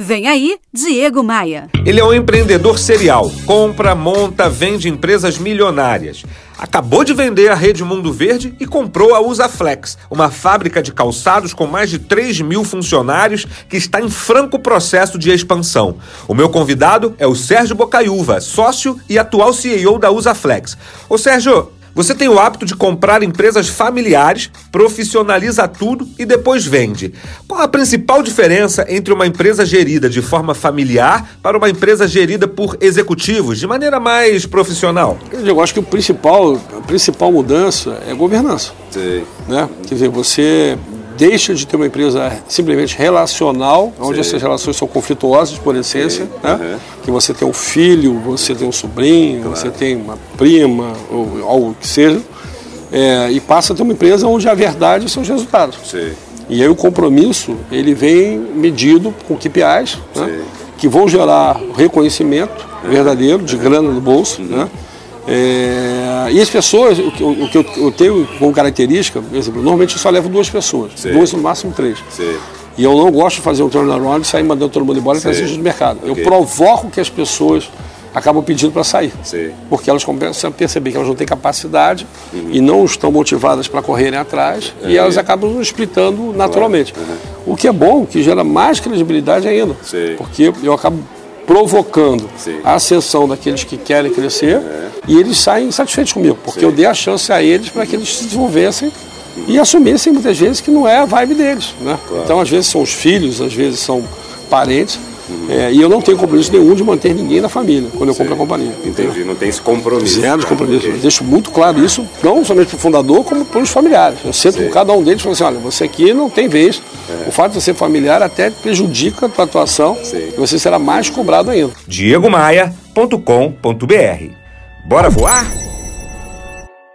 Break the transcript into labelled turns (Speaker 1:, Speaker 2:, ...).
Speaker 1: Vem aí, Diego Maia.
Speaker 2: Ele é um empreendedor serial. Compra, monta, vende empresas milionárias. Acabou de vender a Rede Mundo Verde e comprou a Usaflex, uma fábrica de calçados com mais de 3 mil funcionários que está em franco processo de expansão. O meu convidado é o Sérgio Bocaiúva, sócio e atual CEO da Usaflex. Ô Sérgio, você tem o hábito de comprar empresas familiares, profissionaliza tudo e depois vende. Qual a principal diferença entre uma empresa gerida de forma familiar para uma empresa gerida por executivos, de maneira mais profissional?
Speaker 3: Eu acho que o principal, a principal mudança é a governança. Sim. Né? Quer dizer, você deixa de ter uma empresa simplesmente relacional, onde Sim. essas relações são conflituosas por essência, Sim. né? Uhum. que você tem um filho, você tem um sobrinho, claro. você tem uma prima, ou algo que seja, é, e passa a ter uma empresa onde a verdade são os resultados. Sim. E aí o compromisso, ele vem medido com KPIs, né? que vão gerar reconhecimento verdadeiro, de grana no bolso, uhum. né? É, e as pessoas, o que, o que eu, eu, tenho como característica, por exemplo, normalmente eu só levo duas pessoas, Sim. duas no máximo três. Sim. E eu não gosto de fazer um turnaround e sair mandando todo mundo embora e trazer do mercado. Okay. Eu provoco que as pessoas acabam pedindo para sair. Sim. Porque elas começam a perceber que elas não têm capacidade uhum. e não estão motivadas para correrem atrás uhum. e elas acabam splitando naturalmente. Uhum. O que é bom, que gera mais credibilidade ainda. Sim. Porque eu acabo provocando Sim. a ascensão daqueles que querem crescer é. e eles saem satisfeitos comigo, porque Sim. eu dei a chance a eles para que eles se desenvolvessem e assumissem muitas vezes que não é a vibe deles. Né? Claro. Então, às vezes são os filhos, às vezes são parentes. É, e eu não tenho compromisso nenhum de manter ninguém na família quando eu Sim. compro a companhia.
Speaker 2: Entendi, não tem esse compromisso.
Speaker 3: Zero de compromisso. Okay. Eu deixo muito claro isso, não somente para o fundador, como para os familiares. Eu sento Sim. com cada um deles e falo assim: olha, você aqui não tem vez. É. O fato de você ser familiar até prejudica a tua atuação Sim. e você será mais cobrado ainda.
Speaker 2: DiegoMaia.com.br Bora voar?